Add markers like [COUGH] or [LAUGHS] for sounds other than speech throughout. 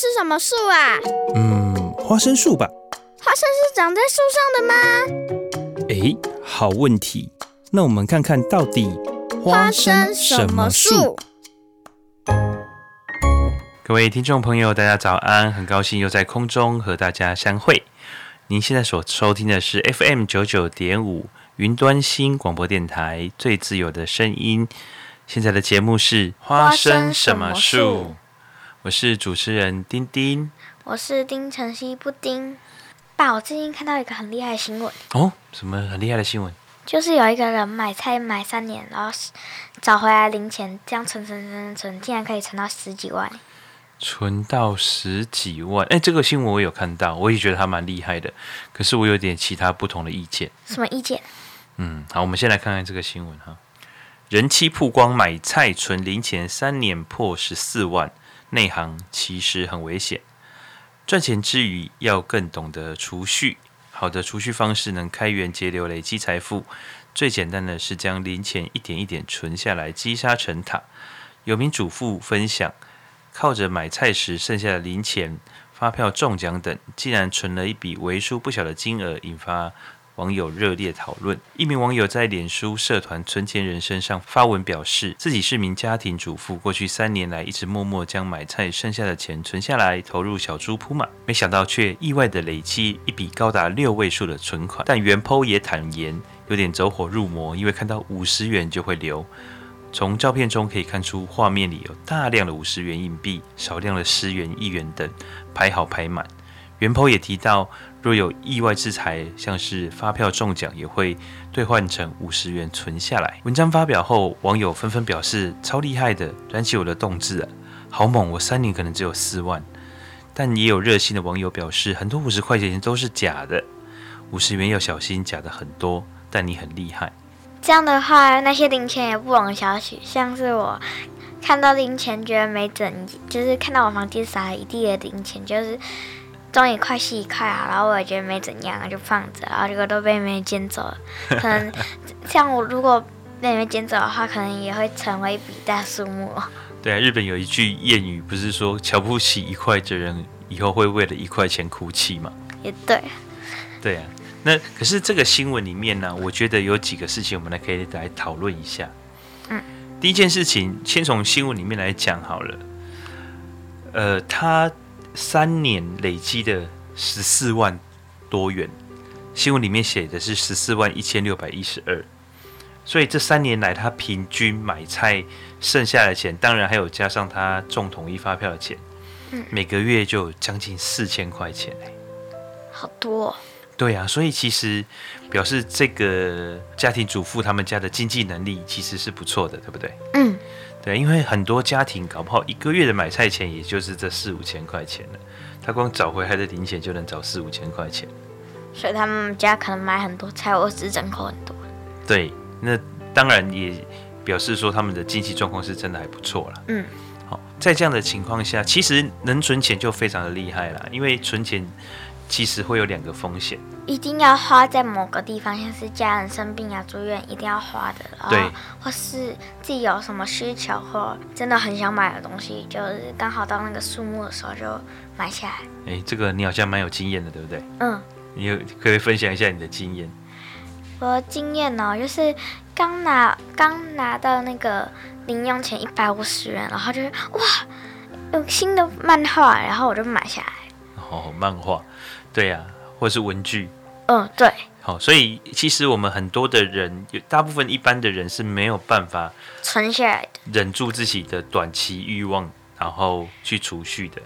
是什么树啊？嗯，花生树吧。花生是长在树上的吗？哎，好问题。那我们看看到底花生什么树？各位听众朋友，大家早安！很高兴又在空中和大家相会。您现在所收听的是 FM 九九点五云端新广播电台最自由的声音。现在的节目是花生什么树？我是主持人丁丁，我是丁晨曦布丁。爸，我最近看到一个很厉害的新闻哦，什么很厉害的新闻？就是有一个人买菜买三年，然后找回来零钱，这样存存存存，竟然可以存到十几万。存到十几万，哎，这个新闻我有看到，我也觉得他蛮厉害的。可是我有点其他不同的意见。什么意见？嗯，好，我们先来看看这个新闻哈。人妻曝光买菜存零钱三年破十四万，内行其实很危险。赚钱之余要更懂得储蓄，好的储蓄方式能开源节流、累积财富。最简单的是将零钱一点一点存下来，积沙成塔。有名主妇分享。靠着买菜时剩下的零钱、发票中奖等，竟然存了一笔为数不小的金额，引发网友热烈讨论。一名网友在脸书社团“存钱人生”上发文表示，自己是名家庭主妇，过去三年来一直默默将买菜剩下的钱存下来，投入小猪铺满，没想到却意外地累积一笔高达六位数的存款。但原 PO 也坦言，有点走火入魔，因为看到五十元就会留。从照片中可以看出，画面里有大量的五十元硬币、少量的十元、一元等排好排满。原 PO 也提到，若有意外之财，像是发票中奖，也会兑换成五十元存下来。文章发表后，网友纷纷表示超厉害的，燃起我的斗志啊！好猛，我三年可能只有四万。但也有热心的网友表示，很多五十块钱都是假的，五十元要小心，假的很多。但你很厉害。这样的话，那些零钱也不容小觑。像是我看到零钱，觉得没整，就是看到我房间撒了一地的零钱，就是东一块西一块啊，然后我也觉得没怎样，就放着，然后结果都被妹妹捡走了。可能 [LAUGHS] 像我如果被妹妹捡走的话，可能也会成为一笔大数目。对啊，日本有一句谚语，不是说瞧不起一块的人，以后会为了一块钱哭泣吗？也对。对啊。那可是这个新闻里面呢，我觉得有几个事情我们来可以来讨论一下。嗯，第一件事情，先从新闻里面来讲好了。呃，他三年累积的十四万多元，新闻里面写的是十四万一千六百一十二，所以这三年来他平均买菜剩下的钱，当然还有加上他中统一发票的钱，嗯，每个月就有将近四千块钱，好多哦。对啊，所以其实表示这个家庭主妇他们家的经济能力其实是不错的，对不对？嗯，对，因为很多家庭搞不好一个月的买菜钱也就是这四五千块钱了，他光找回来的零钱就能找四五千块钱，所以他们家可能买很多菜，或是人口很多。对，那当然也表示说他们的经济状况是真的还不错了。嗯，好，在这样的情况下，其实能存钱就非常的厉害了，因为存钱。其实会有两个风险，一定要花在某个地方，像是家人生病啊、住院，一定要花的。对，或是自己有什么需求或真的很想买的东西，就是刚好到那个数目的时候就买下来。哎，这个你好像蛮有经验的，对不对？嗯。你有可以分享一下你的经验？我的经验呢、哦，就是刚拿刚拿到那个零用钱一百五十元，然后就是哇，有新的漫画，然后我就买下来。哦，漫画。对呀、啊，或是文具。嗯，对。好，所以其实我们很多的人，有大部分一般的人是没有办法存下来的，忍住自己的短期欲望，然后去储蓄的。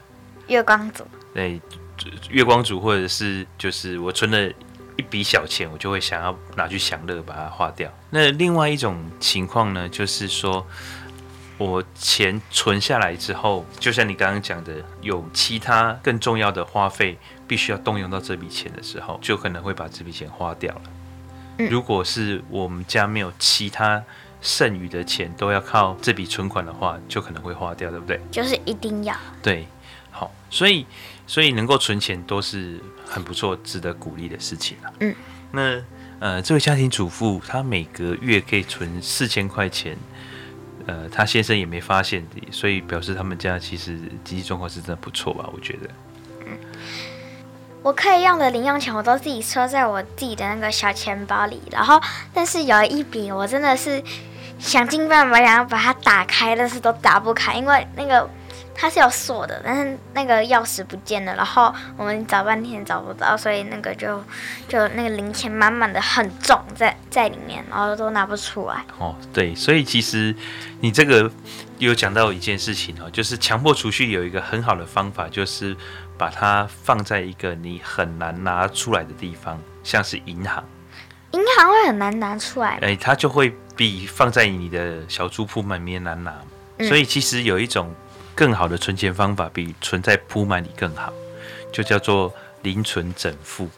月光族。对，月光族，或者是就是我存了一笔小钱，我就会想要拿去享乐，把它花掉。那另外一种情况呢，就是说。我钱存下来之后，就像你刚刚讲的，有其他更重要的花费，必须要动用到这笔钱的时候，就可能会把这笔钱花掉了。嗯。如果是我们家没有其他剩余的钱，都要靠这笔存款的话，就可能会花掉，对不对？就是一定要。对，好，所以所以能够存钱都是很不错、值得鼓励的事情啊。嗯，那呃，这位家庭主妇她每个月可以存四千块钱。呃，她先生也没发现，所以表示他们家其实经济状况是真的不错吧？我觉得。我可以用的零用钱我都自己收在我自己的那个小钱包里，然后但是有一笔我真的是想尽办法想要把它打开，但是都打不开，因为那个。它是有锁的，但是那个钥匙不见了，然后我们找半天找不到，所以那个就就那个零钱满满的很重在在里面，然后都拿不出来。哦，对，所以其实你这个有讲到一件事情哦，就是强迫储蓄有一个很好的方法，就是把它放在一个你很难拿出来的地方，像是银行。银行会很难拿出来？哎，它就会比放在你的小猪铺满里面难拿，嗯，所以其实有一种。更好的存钱方法比存在铺满里更好，就叫做零存整付。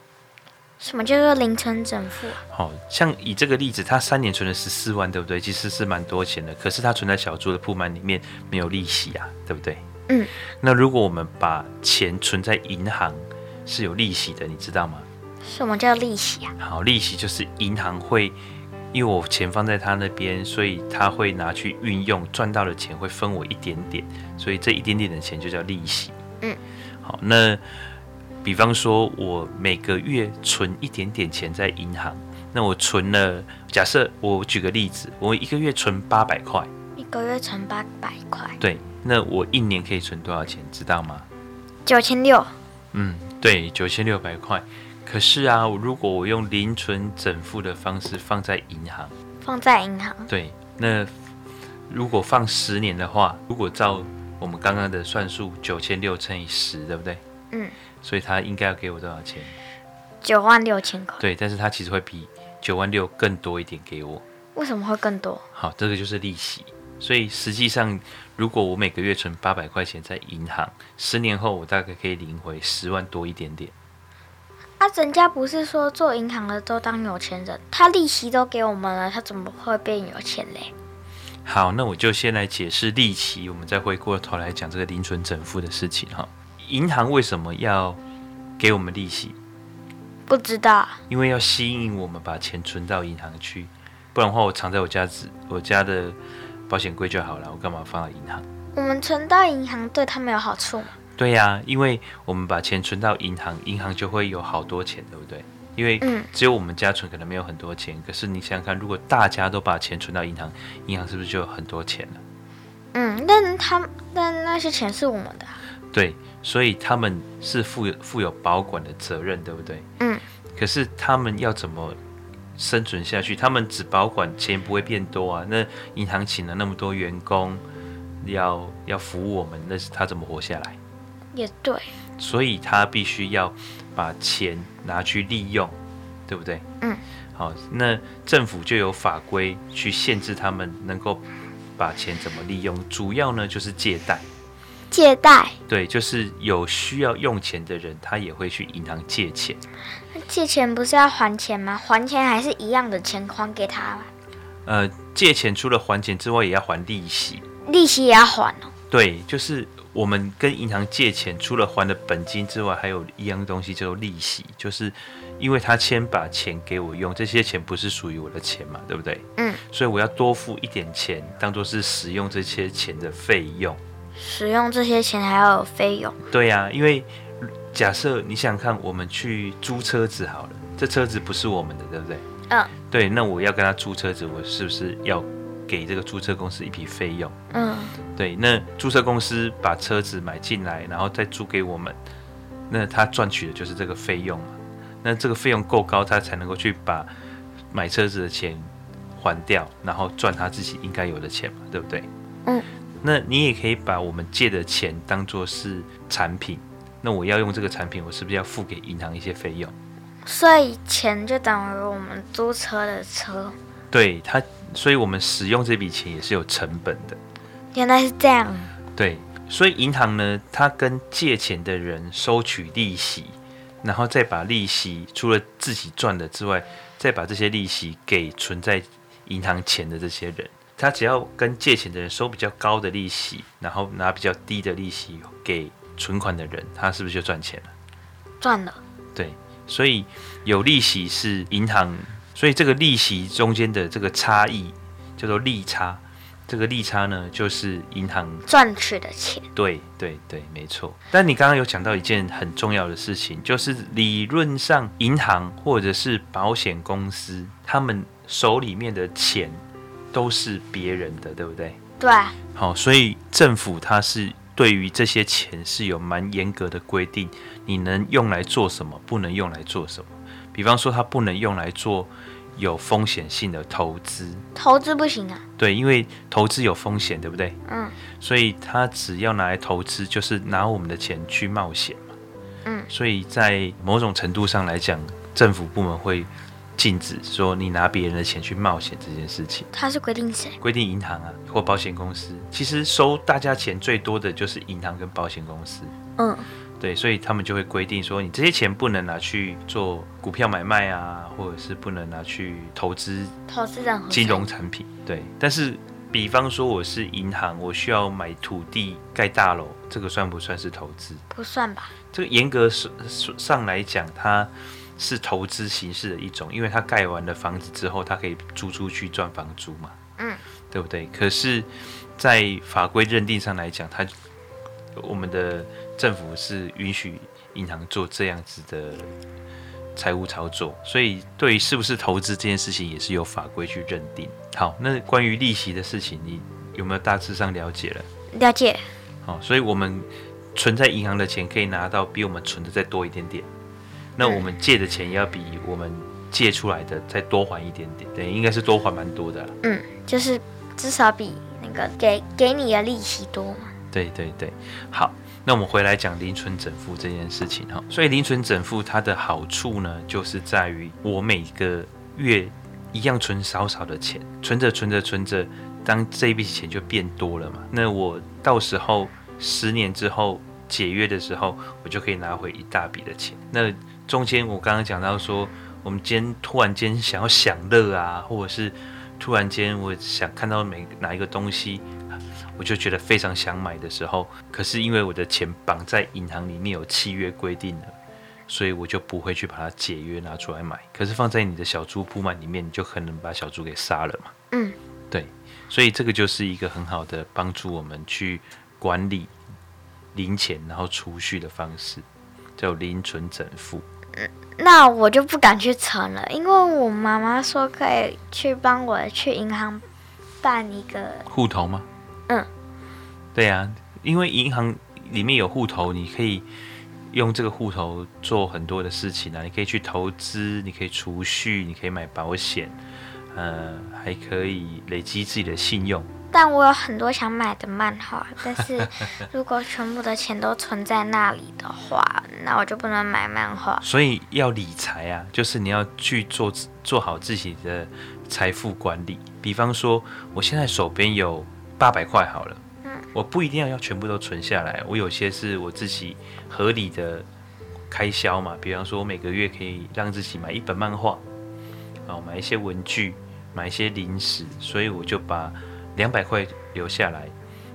什么叫做零存整付？好、哦、像以这个例子，他三年存了十四万，对不对？其实是蛮多钱的。可是他存在小猪的铺满里面没有利息啊，对不对？嗯。那如果我们把钱存在银行是有利息的，你知道吗？什么叫利息啊？好，利息就是银行会。因为我钱放在他那边，所以他会拿去运用，赚到的钱会分我一点点，所以这一点点的钱就叫利息。嗯，好，那比方说，我每个月存一点点钱在银行，那我存了，假设我举个例子，我一个月存八百块，一个月存八百块，对，那我一年可以存多少钱，知道吗？九千六。嗯，对，九千六百块。可是啊，如果我用零存整付的方式放在银行，放在银行，对，那如果放十年的话，如果照我们刚刚的算术，九千六乘以十，对不对？嗯。所以他应该要给我多少钱？九万六千块。对，但是他其实会比九万六更多一点给我。为什么会更多？好，这个就是利息。所以实际上，如果我每个月存八百块钱在银行，十年后我大概可以领回十万多一点点。啊，人家不是说做银行的都当有钱人，他利息都给我们了，他怎么会变有钱嘞？好，那我就先来解释利息，我们再回过头来讲这个零存整付的事情哈。银行为什么要给我们利息？不知道。因为要吸引我们把钱存到银行去，不然的话我藏在我家子我家的保险柜就好了，我干嘛放到银行？我们存到银行对他们有好处吗？对呀、啊，因为我们把钱存到银行，银行就会有好多钱，对不对？因为只有我们家存可能没有很多钱，可是你想想看，如果大家都把钱存到银行，银行是不是就有很多钱了？嗯，但他但那些钱是我们的。对，所以他们是负有负有保管的责任，对不对？嗯。可是他们要怎么生存下去？他们只保管钱不会变多啊。那银行请了那么多员工，要要服务我们，那是他怎么活下来？也对，所以他必须要把钱拿去利用，对不对？嗯，好，那政府就有法规去限制他们能够把钱怎么利用，主要呢就是借贷。借贷？对，就是有需要用钱的人，他也会去银行借钱。借钱不是要还钱吗？还钱还是一样的钱还给他？呃，借钱除了还钱之外，也要还利息。利息也要还哦。对，就是。我们跟银行借钱，除了还的本金之外，还有一样东西叫做利息，就是因为他先把钱给我用，这些钱不是属于我的钱嘛，对不对？嗯。所以我要多付一点钱，当做是使用这些钱的费用。使用这些钱还要有费用？对呀、啊，因为假设你想想看，我们去租车子好了，这车子不是我们的，对不对？嗯。对，那我要跟他租车子，我是不是要？给这个租车公司一笔费用，嗯，对，那租车公司把车子买进来，然后再租给我们，那他赚取的就是这个费用嘛。那这个费用够高，他才能够去把买车子的钱还掉，然后赚他自己应该有的钱嘛，对不对？嗯，那你也可以把我们借的钱当做是产品，那我要用这个产品，我是不是要付给银行一些费用？所以钱就等于我们租车的车。对他。所以，我们使用这笔钱也是有成本的。原来是这样。对，所以银行呢，他跟借钱的人收取利息，然后再把利息除了自己赚的之外，再把这些利息给存在银行钱的这些人。他只要跟借钱的人收比较高的利息，然后拿比较低的利息给存款的人，他是不是就赚钱了？赚了。对，所以有利息是银行。所以这个利息中间的这个差异叫做利差，这个利差呢，就是银行赚取的钱。对对对，没错。但你刚刚有讲到一件很重要的事情，就是理论上银行或者是保险公司，他们手里面的钱都是别人的，对不对？对。好，所以政府它是对于这些钱是有蛮严格的规定，你能用来做什么，不能用来做什么。比方说，它不能用来做。有风险性的投资，投资不行啊。对，因为投资有风险，对不对？嗯。所以他只要拿来投资，就是拿我们的钱去冒险嘛。嗯。所以在某种程度上来讲，政府部门会禁止说你拿别人的钱去冒险这件事情。它是规定谁？规定银行啊，或保险公司。其实收大家钱最多的就是银行跟保险公司。嗯。对，所以他们就会规定说，你这些钱不能拿去做股票买卖啊，或者是不能拿去投资投资任何金融产品。对，但是比方说我是银行，我需要买土地盖大楼，这个算不算是投资？不算吧。这个严格上来讲，它是投资形式的一种，因为他盖完了房子之后，他可以租出去赚房租嘛。嗯，对不对？可是，在法规认定上来讲，他我们的。政府是允许银行做这样子的财务操作，所以对于是不是投资这件事情也是有法规去认定。好，那关于利息的事情，你有没有大致上了解了？了解。好，所以我们存在银行的钱可以拿到比我们存的再多一点点，那我们借的钱也要比我们借出来的再多还一点点，对，应该是多还蛮多的。嗯，就是至少比那个给给你的利息多嘛。对对对，好。那我们回来讲零存整付这件事情哈，所以零存整付它的好处呢，就是在于我每个月一样存少少的钱，存着存着存着，当这一笔钱就变多了嘛，那我到时候十年之后解约的时候，我就可以拿回一大笔的钱。那中间我刚刚讲到说，我们今天突然间想要享乐啊，或者是突然间我想看到每哪一个东西。我就觉得非常想买的时候，可是因为我的钱绑在银行里面有契约规定的，所以我就不会去把它解约拿出来买。可是放在你的小猪铺满里面，你就可能把小猪给杀了嘛。嗯，对，所以这个就是一个很好的帮助我们去管理零钱然后储蓄的方式，叫零存整付。嗯，那我就不敢去存了，因为我妈妈说可以去帮我去银行办一个户头吗？嗯，对呀、啊，因为银行里面有户头，你可以用这个户头做很多的事情啊。你可以去投资，你可以储蓄，你可以买保险，呃，还可以累积自己的信用。但我有很多想买的漫画，[LAUGHS] 但是如果全部的钱都存在那里的话，[LAUGHS] 那我就不能买漫画。所以要理财啊，就是你要去做做好自己的财富管理。比方说，我现在手边有。八百块好了，嗯，我不一定要要全部都存下来，我有些是我自己合理的开销嘛，比方说我每个月可以让自己买一本漫画，啊，买一些文具，买一些零食，所以我就把两百块留下来，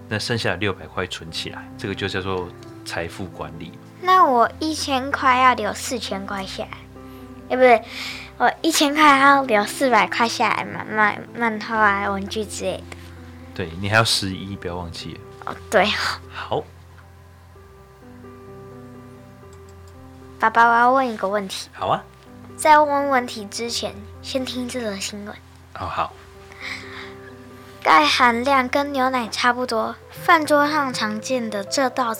那剩下的六百块存起来，这个就叫做财富管理。那我一千块要留四千块下来，哎，不对，我一千块要留四百块下来买漫漫画、文具之类的。对，你还要十一，不要忘记哦。对，好，爸爸，我要问一个问题。好啊，在问问题之前，先听这则新闻。哦好。钙含量跟牛奶差不多，饭桌上常见的这道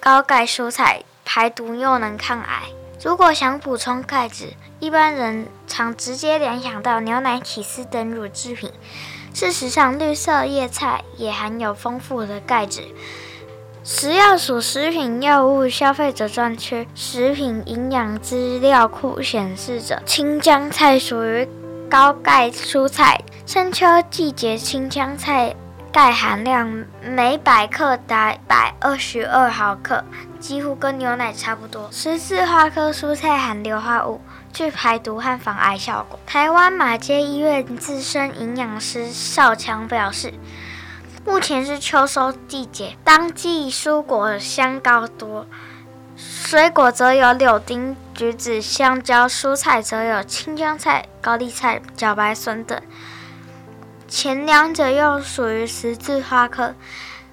高钙蔬菜，排毒又能抗癌。如果想补充钙质，一般人常直接联想到牛奶、起司等乳制品。事实上，绿色叶菜也含有丰富的钙质。食药署食品药物消费者专区食品营养资料库显示着，青江菜属于高钙蔬菜。深秋季节，青江菜钙含量每百克达百二十二毫克，几乎跟牛奶差不多。十字花科蔬菜含硫化物。具排毒和防癌效果。台湾马偕医院资深营养师邵强表示，目前是秋收季节，当季蔬果香高多，水果则有柳丁、橘子、香蕉；蔬菜则有青江菜、高丽菜、茭白笋等。前两者又属于十字花科，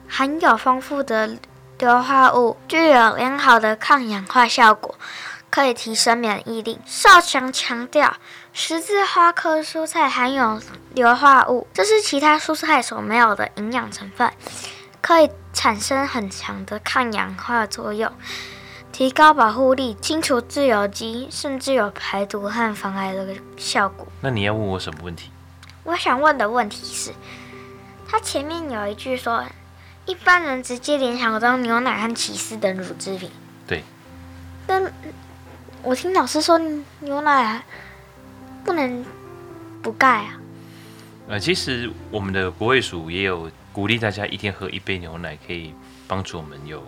含有丰富的硫化物，具有良好的抗氧化效果，可以提升免疫力。少强强调，十字花科蔬菜含有硫化物，这是其他蔬菜所没有的营养成分，可以产生很强的抗氧化作用。提高保护力，清除自由基，甚至有排毒和防癌的效果。那你要问我什么问题？我想问的问题是，它前面有一句说，一般人直接联想到牛奶和起司等乳制品。对。但我听老师说，牛奶不能补钙啊。呃，其实我们的国卫署也有鼓励大家一天喝一杯牛奶，可以帮助我们有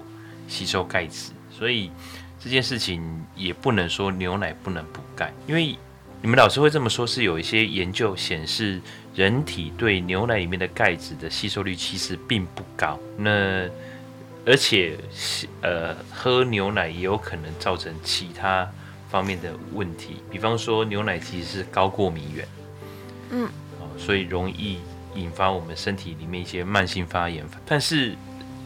吸收钙质。所以这件事情也不能说牛奶不能补钙，因为你们老师会这么说，是有一些研究显示，人体对牛奶里面的钙质的吸收率其实并不高。那而且呃，喝牛奶也有可能造成其他方面的问题，比方说牛奶其实是高过敏原，嗯，所以容易引发我们身体里面一些慢性发炎，但是。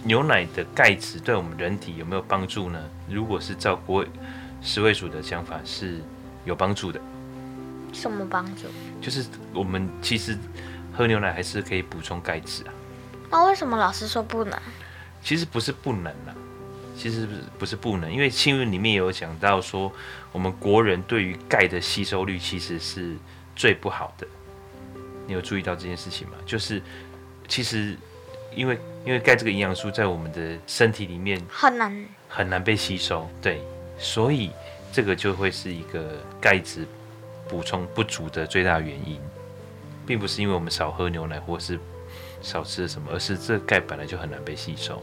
牛奶的钙质对我们人体有没有帮助呢？如果是照国食卫署的想法，是有帮助的。什么帮助？就是我们其实喝牛奶还是可以补充钙质啊。那为什么老师说不能？其实不是不能啦，其实不是不能，因为新闻里面有讲到说，我们国人对于钙的吸收率其实是最不好的。你有注意到这件事情吗？就是其实。因为因为钙这个营养素在我们的身体里面很难。很难被吸收，对，所以这个就会是一个钙质补充不足的最大原因，并不是因为我们少喝牛奶或是少吃了什么，而是这钙本来就很难被吸收，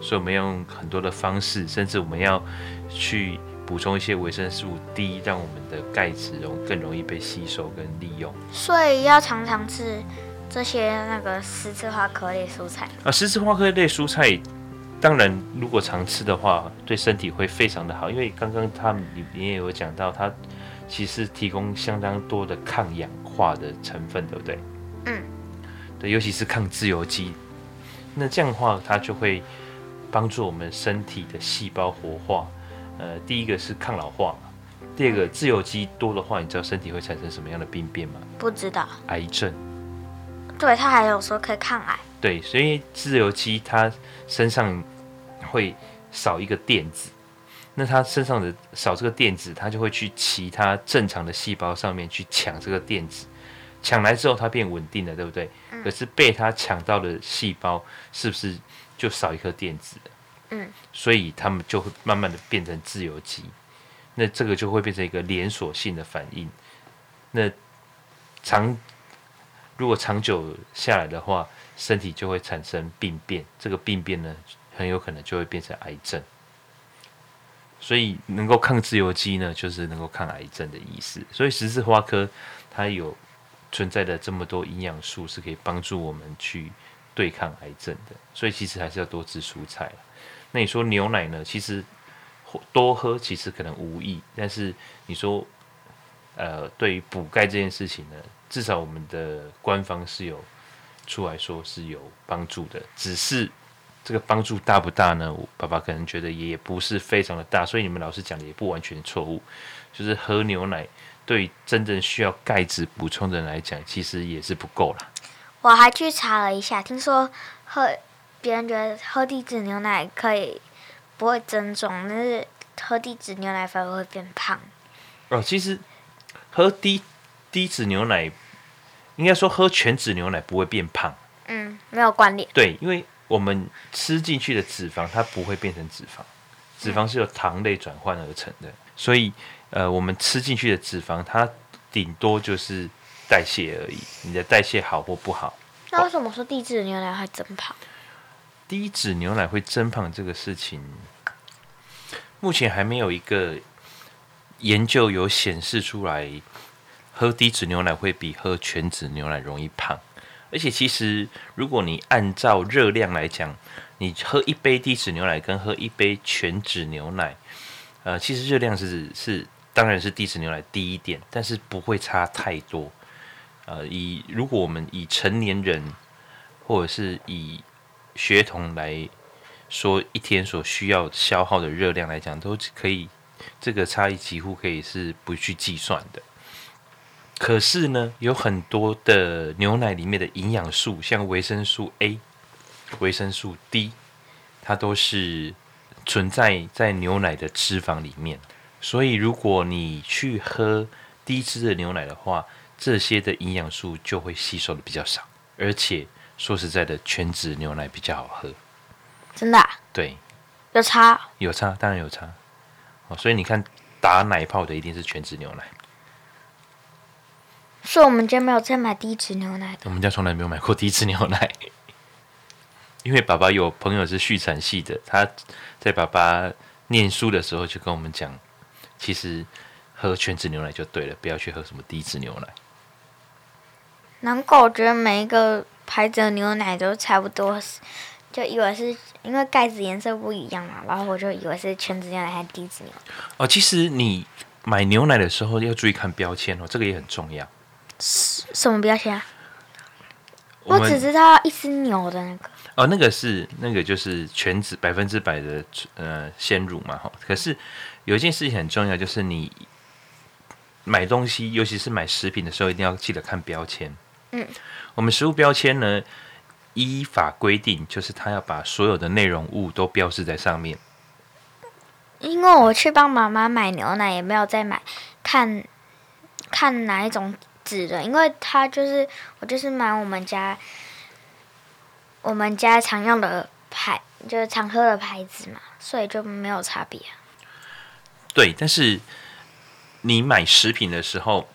所以我们要用很多的方式，甚至我们要去补充一些维生素 D，让我们的钙质容更容易被吸收跟利用，所以要常常吃。这些那个十字花科类蔬菜啊，十字花科类蔬菜，当然如果常吃的话，对身体会非常的好。因为刚刚他们里面有讲到，它其实提供相当多的抗氧化的成分，对不对？嗯，对，尤其是抗自由基。那这样的话，它就会帮助我们身体的细胞活化。呃，第一个是抗老化，第二个自由基多的话，你知道身体会产生什么样的病变吗？不知道。癌症。对，它还有说可以抗癌。对，所以自由基它身上会少一个电子，那它身上的少这个电子，它就会去其他正常的细胞上面去抢这个电子，抢来之后它变稳定了，对不对？嗯。可是被它抢到的细胞是不是就少一颗电子？嗯。所以它们就会慢慢的变成自由基，那这个就会变成一个连锁性的反应，那长。如果长久下来的话，身体就会产生病变，这个病变呢，很有可能就会变成癌症。所以能够抗自由基呢，就是能够抗癌症的意思。所以十字花科它有存在的这么多营养素，是可以帮助我们去对抗癌症的。所以其实还是要多吃蔬菜。那你说牛奶呢？其实多喝其实可能无益，但是你说，呃，对于补钙这件事情呢？至少我们的官方是有出来说是有帮助的，只是这个帮助大不大呢？我爸爸可能觉得也不是非常的大，所以你们老师讲的也不完全错误。就是喝牛奶对真正需要钙质补充的人来讲，其实也是不够啦。我还去查了一下，听说喝别人觉得喝低脂牛奶可以不会增重，但是喝低脂牛奶反而会变胖。哦，其实喝低低脂牛奶。应该说，喝全脂牛奶不会变胖。嗯，没有关联。对，因为我们吃进去的脂肪，它不会变成脂肪，脂肪是由糖类转换而成的。所以，呃，我们吃进去的脂肪，它顶多就是代谢而已。你的代谢好或不好。那为什么说低脂牛奶会增胖？低脂牛奶会增胖这个事情，目前还没有一个研究有显示出来。喝低脂牛奶会比喝全脂牛奶容易胖，而且其实如果你按照热量来讲，你喝一杯低脂牛奶跟喝一杯全脂牛奶，呃，其实热量是是当然是低脂牛奶低一点，但是不会差太多。呃，以如果我们以成年人或者是以学童来说，一天所需要消耗的热量来讲，都可以，这个差异几乎可以是不去计算的。可是呢，有很多的牛奶里面的营养素，像维生素 A、维生素 D，它都是存在在牛奶的脂肪里面。所以，如果你去喝低脂的牛奶的话，这些的营养素就会吸收的比较少。而且，说实在的，全脂牛奶比较好喝。真的啊？对。有差？有差，当然有差。哦，所以你看，打奶泡的一定是全脂牛奶。所以我们家没有再买低脂牛奶的。我们家从来没有买过低脂牛奶，[LAUGHS] 因为爸爸有朋友是畜产系的，他在爸爸念书的时候就跟我们讲，其实喝全脂牛奶就对了，不要去喝什么低脂牛奶。难怪我觉得每一个牌子的牛奶都差不多，就以为是因为盖子颜色不一样嘛，然后我就以为是全脂牛奶还是低脂牛奶。哦，其实你买牛奶的时候要注意看标签哦，这个也很重要。什么标签啊？我，只知道一只牛的那个。哦，那个是那个就是全脂百分之百的呃鲜乳嘛哈。可是有一件事情很重要，就是你买东西，尤其是买食品的时候，一定要记得看标签。嗯，我们食物标签呢，依法规定，就是它要把所有的内容物都标示在上面。因为我去帮妈妈买牛奶，也没有再买看看哪一种。纸的，因为它就是我就是买我们家我们家常用的牌，就是常喝的牌子嘛，所以就没有差别。对，但是你买食品的时候，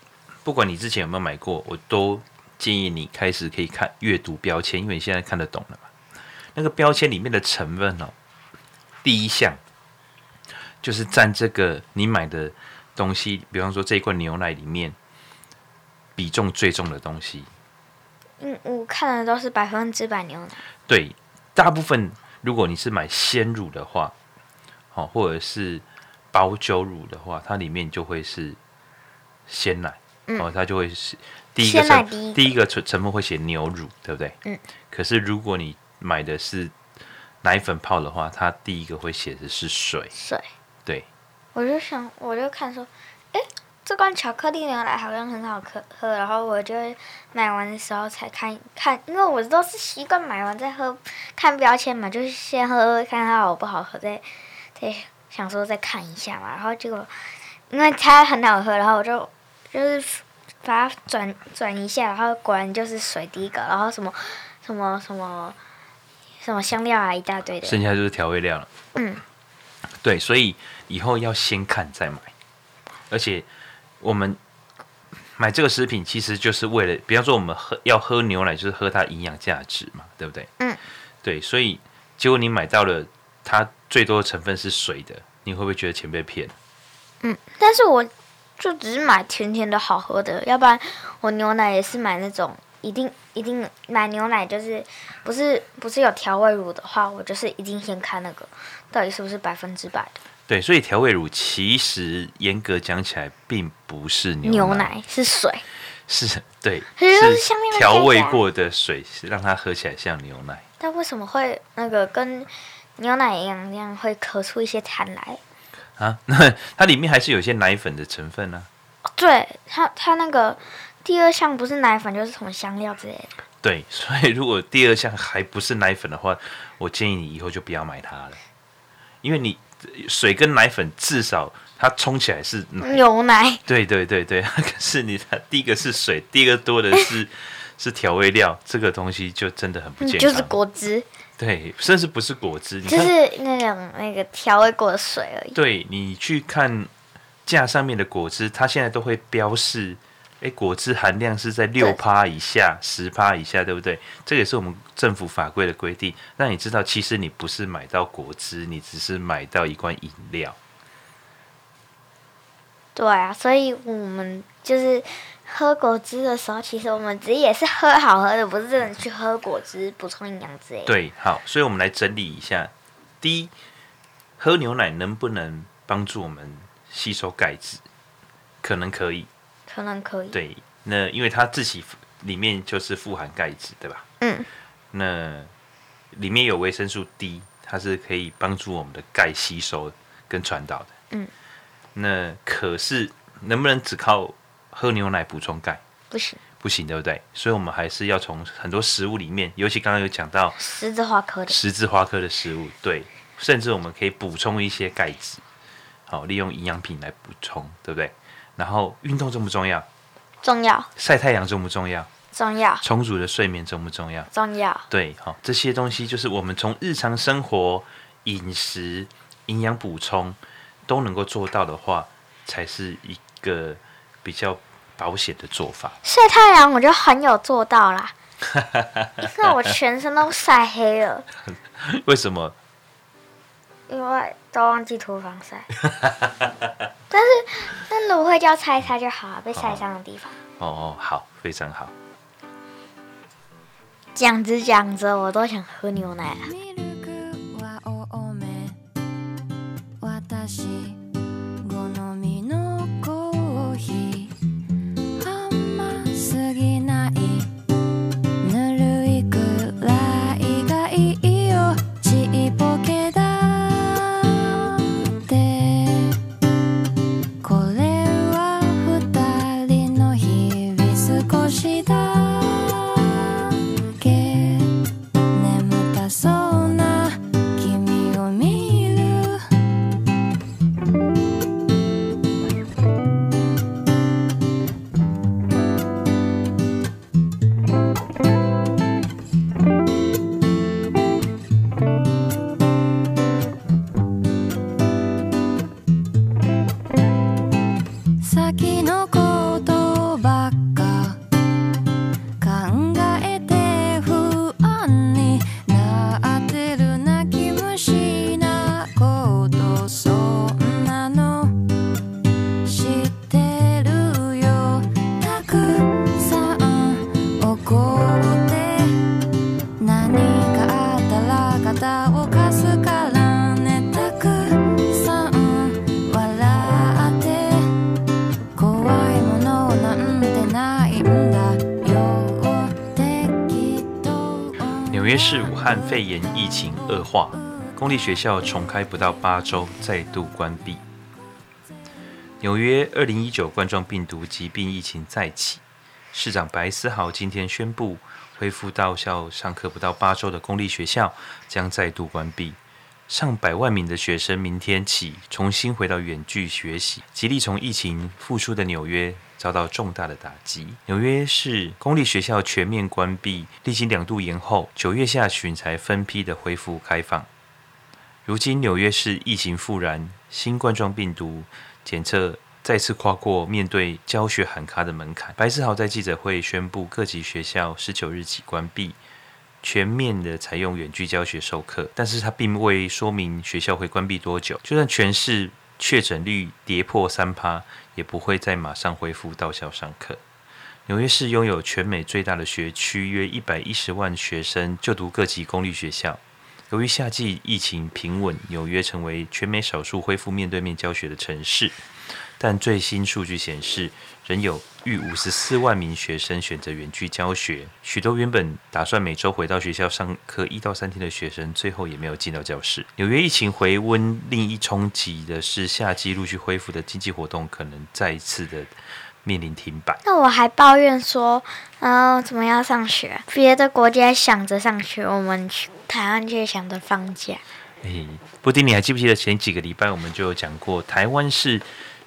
不管你之前有没有买过，我都建议你开始可以看阅读标签，因为你现在看得懂了嘛。那个标签里面的成分哦，第一项就是占这个你买的东西，比方说这一罐牛奶里面。比重最重的东西，嗯，我看的都是百分之百牛奶。对，大部分如果你是买鲜乳的话，好，或者是保酒乳的话，它里面就会是鲜奶，哦、嗯，它就会是第一个成第一，个成成分会写牛乳，对不对？嗯。可是如果你买的是奶粉泡的话，它第一个会写的是水。水。对。我就想，我就看说，哎。这罐巧克力牛奶好像很好喝，喝，然后我就买完的时候才看看，因为我都是习惯买完再喝，看标签嘛，就是先喝看它好不好喝，再再想说再看一下嘛，然后结果因为它很好喝，然后我就就是把它转转一下，然后果然就是水第一个，然后什么什么什么什么香料啊一大堆的，剩下就是调味料了。嗯，对，所以以后要先看再买，而且。我们买这个食品，其实就是为了，比方说我们喝要喝牛奶，就是喝它营养价值嘛，对不对？嗯，对，所以结果你买到了它最多的成分是水的，你会不会觉得钱被骗？嗯，但是我就只是买甜甜的好喝的，要不然我牛奶也是买那种一定一定买牛奶就是不是不是有调味乳的话，我就是一定先看那个到底是不是百分之百的。对，所以调味乳其实严格讲起来，并不是牛奶，牛奶是水，是对，是调味过的水，是让它喝起来像牛奶。但为什么会那个跟牛奶一样，那样会咳出一些痰来？啊，那它里面还是有些奶粉的成分呢、啊。对，它它那个第二项不是奶粉，就是什么香料之类的。对，所以如果第二项还不是奶粉的话，我建议你以后就不要买它了，因为你。水跟奶粉至少它冲起来是奶牛奶，对对对对。可 [LAUGHS] 是你它第一个是水，第二个多的是 [LAUGHS] 是调味料，这个东西就真的很不健康。就是果汁，对，甚至不是果汁，就是那种那个调味过的水而已。对，你去看架上面的果汁，它现在都会标示。诶，果汁含量是在六趴以下，十趴以下，对不对？这也是我们政府法规的规定。让你知道，其实你不是买到果汁，你只是买到一罐饮料。对啊，所以我们就是喝果汁的时候，其实我们只也是喝好喝的，不是真的去喝果汁补充营养之类的。对，好，所以我们来整理一下：第一，喝牛奶能不能帮助我们吸收钙质？可能可以。可能可以。对，那因为它自己里面就是富含钙质，对吧？嗯。那里面有维生素 D，它是可以帮助我们的钙吸收跟传导的。嗯。那可是能不能只靠喝牛奶补充钙？不行。不行，对不对？所以，我们还是要从很多食物里面，尤其刚刚有讲到十字花科的十字花科的食物，对，甚至我们可以补充一些钙质，好，利用营养品来补充，对不对？然后，运动重不重要？重要。晒太阳重不重要？重要。充足的睡眠重不重要？重要。对，好，这些东西就是我们从日常生活、饮食、营养补充都能够做到的话，才是一个比较。保险的做法，晒太阳我就很有做到啦，[LAUGHS] 因为我全身都晒黑了。为什么？因为都忘记涂防晒。但是那芦荟胶擦一擦就好了，被晒伤的地方。哦哦，好，非常好。讲着讲着，我都想喝牛奶了。汉肺炎疫情恶化，公立学校重开不到八周再度关闭。纽约二零一九冠状病毒疾病疫情再起，市长白思豪今天宣布，恢复到校上课不到八周的公立学校将再度关闭。上百万名的学生明天起重新回到远距学习，极力从疫情复苏的纽约。遭到重大的打击。纽约市公立学校全面关闭，历经两度延后，九月下旬才分批的恢复开放。如今纽约市疫情复燃，新冠状病毒检测再次跨过面对教学喊卡的门槛。白思豪在记者会宣布，各级学校十九日起关闭，全面的采用远距教学授课。但是他并未说明学校会关闭多久。就算全市确诊率跌破三趴，也不会再马上恢复到校上课。纽约市拥有全美最大的学区，约一百一十万学生就读各级公立学校。由于夏季疫情平稳，纽约成为全美少数恢复面对面教学的城市。但最新数据显示，仍有逾五十四万名学生选择远距教学。许多原本打算每周回到学校上课一到三天的学生，最后也没有进到教室。纽约疫情回温，另一冲击的是夏季陆续恢复的经济活动，可能再一次的面临停摆。那我还抱怨说，嗯、怎么要上学？别的国家想着上学，我们台湾却想着放假。哎，布丁，你还记不记得前几个礼拜我们就有讲过，台湾是。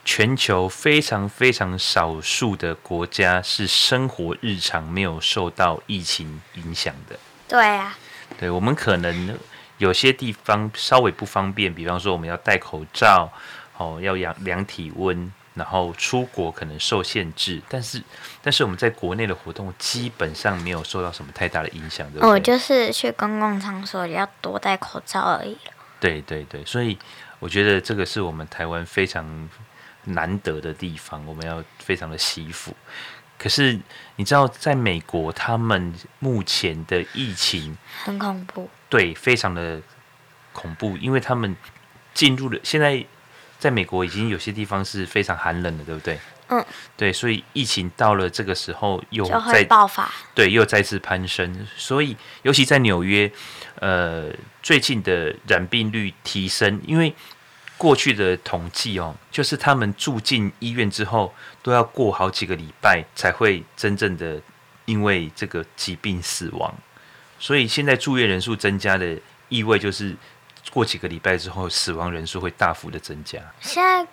全球非常非常少数的国家是生活日常没有受到疫情影响的。对啊，对，我们可能有些地方稍微不方便，比方说我们要戴口罩，哦，要量量体温，然后出国可能受限制。但是，但是我们在国内的活动基本上没有受到什么太大的影响，对不对？哦，就是去公共场所要多戴口罩而已。对对对，所以我觉得这个是我们台湾非常。难得的地方，我们要非常的惜福。可是你知道，在美国，他们目前的疫情很恐怖，对，非常的恐怖，因为他们进入了现在，在美国已经有些地方是非常寒冷的，对不对？嗯，对，所以疫情到了这个时候又再爆发。对，又再次攀升，所以尤其在纽约，呃，最近的染病率提升，因为过去的统计哦，就是他们住进医院之后，都要过好几个礼拜才会真正的因为这个疾病死亡，所以现在住院人数增加的意味就是过几个礼拜之后，死亡人数会大幅的增加。现在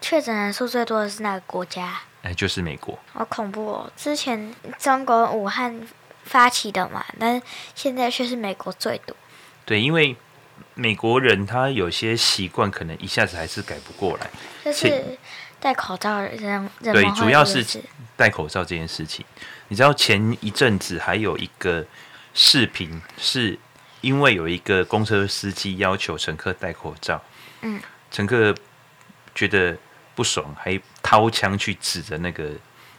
确诊人数最多的是哪个国家？哎，就是美国。好恐怖哦！之前中国武汉发起的嘛，但现在却是美国最多。对，因为美国人他有些习惯可能一下子还是改不过来，就是戴口罩的人，人对，主要是戴口罩这件事情。你知道前一阵子还有一个视频，是因为有一个公车司机要求乘客戴口罩，嗯，乘客觉得不爽，还掏枪去指着那个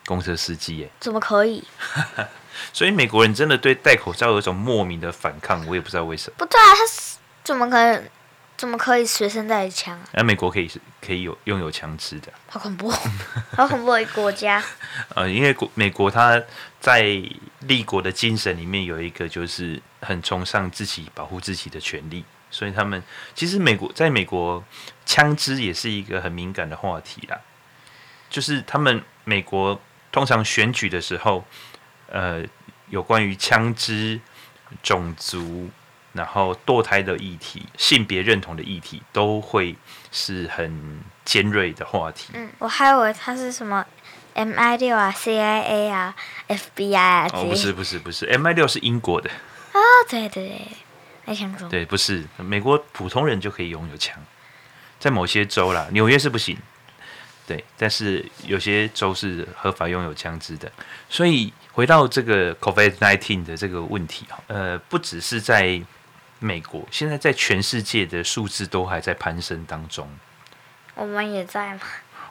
公车司机，耶，怎么可以？[LAUGHS] 所以美国人真的对戴口罩有一种莫名的反抗，我也不知道为什么。不对啊，他怎么可能？怎么可以随身带枪啊？而美国可以是可以有拥有枪支的，好恐怖，好恐怖的一个国家。[LAUGHS] 呃，因为国美国它在立国的精神里面有一个就是很崇尚自己保护自己的权利，所以他们其实美国在美国枪支也是一个很敏感的话题啦。就是他们美国通常选举的时候，呃，有关于枪支、种族。然后堕胎的议题、性别认同的议题，都会是很尖锐的话题。嗯，我还以为他是什么 MI 六啊、CIA 啊、FBI 啊。哦，不是不是不是，MI 六是英国的。啊、哦，对对对，没想说。对，不是美国普通人就可以拥有枪，在某些州啦，纽约是不行。对，但是有些州是合法拥有枪支的。所以回到这个 COVID-19 的这个问题，呃，不只是在美国现在在全世界的数字都还在攀升当中，我们也在吗？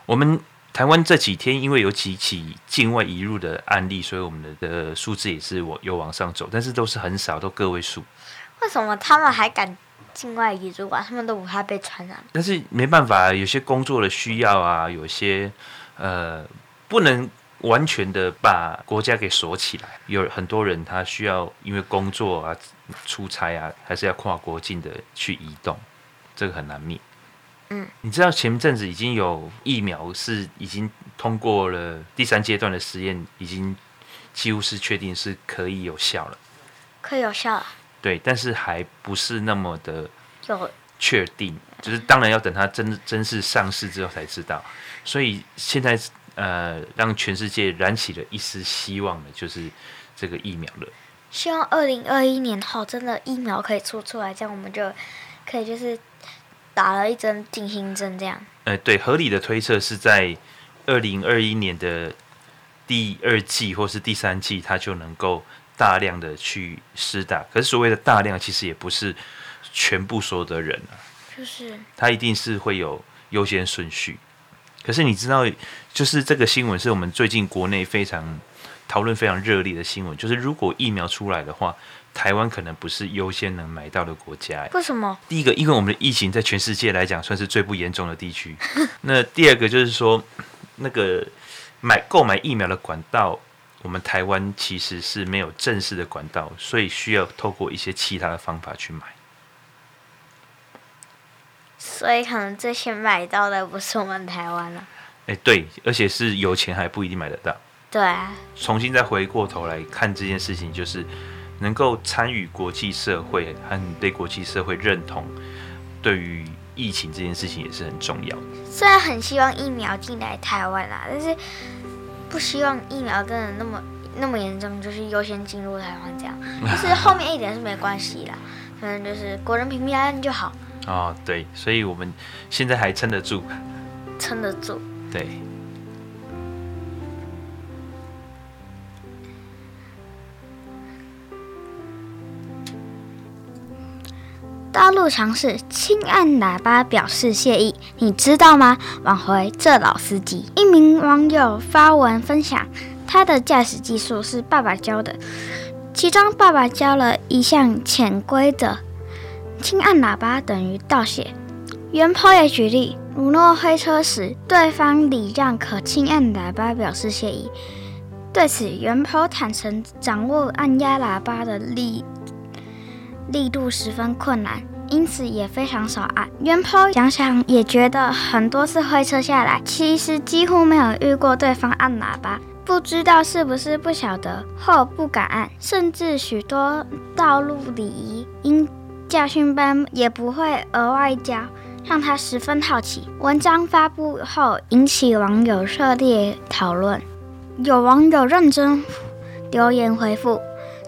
我们台湾这几天因为有几起境外移入的案例，所以我们的的数字也是我有往上走，但是都是很少，都个位数。为什么他们还敢境外移入啊？他们都不怕被传染？但是没办法，有些工作的需要啊，有些呃不能。完全的把国家给锁起来，有很多人他需要因为工作啊、出差啊，还是要跨国境的去移动，这个很难免。嗯，你知道前阵子已经有疫苗是已经通过了第三阶段的实验，已经几乎是确定是可以有效了。可以有效了。对，但是还不是那么的有确定，就是当然要等它真真是上市之后才知道。所以现在。呃，让全世界燃起了一丝希望的，就是这个疫苗了。希望二零二一年后真的疫苗可以出出来，这样我们就可以就是打了一针定心针这样。呃，对，合理的推测是在二零二一年的第二季或是第三季，它就能够大量的去施打。可是所谓的大量，其实也不是全部所有的人啊，就是它一定是会有优先顺序。可是你知道，就是这个新闻是我们最近国内非常讨论非常热烈的新闻。就是如果疫苗出来的话，台湾可能不是优先能买到的国家。为什么？第一个，因为我们的疫情在全世界来讲算是最不严重的地区。[LAUGHS] 那第二个就是说，那个买购买疫苗的管道，我们台湾其实是没有正式的管道，所以需要透过一些其他的方法去买。所以可能最先买到的不是我们台湾了。哎，对，而且是有钱还不一定买得到。对啊。重新再回过头来看这件事情，就是能够参与国际社会和被国际社会认同，对于疫情这件事情也是很重要的。虽然很希望疫苗进来台湾啦，但是不希望疫苗真的那么那么严重，就是优先进入台湾这样。[LAUGHS] 但是后面一点是没关系啦，反正就是国人平平安安就好。哦，对，所以我们现在还撑得住，撑得住。对。大陆尝试轻按喇叭表示谢意，你知道吗？挽回这老司机。一名网友发文分享，他的驾驶技术是爸爸教的，其中爸爸教了一项潜规则。轻按喇叭等于道谢，原 PO 也举例，如若挥车时对方礼让，可轻按喇叭表示谢意。对此，原 PO 坦承掌握按压喇叭的力力度十分困难。因此也非常少按。原 PO 想想也觉得很多次会车下来，其实几乎没有遇过对方按喇叭，不知道是不是不晓得或不敢按，甚至许多道路礼仪，因驾训班也不会额外教，让他十分好奇。文章发布后引起网友热烈讨论，有网友认真 [LAUGHS] 留言回复。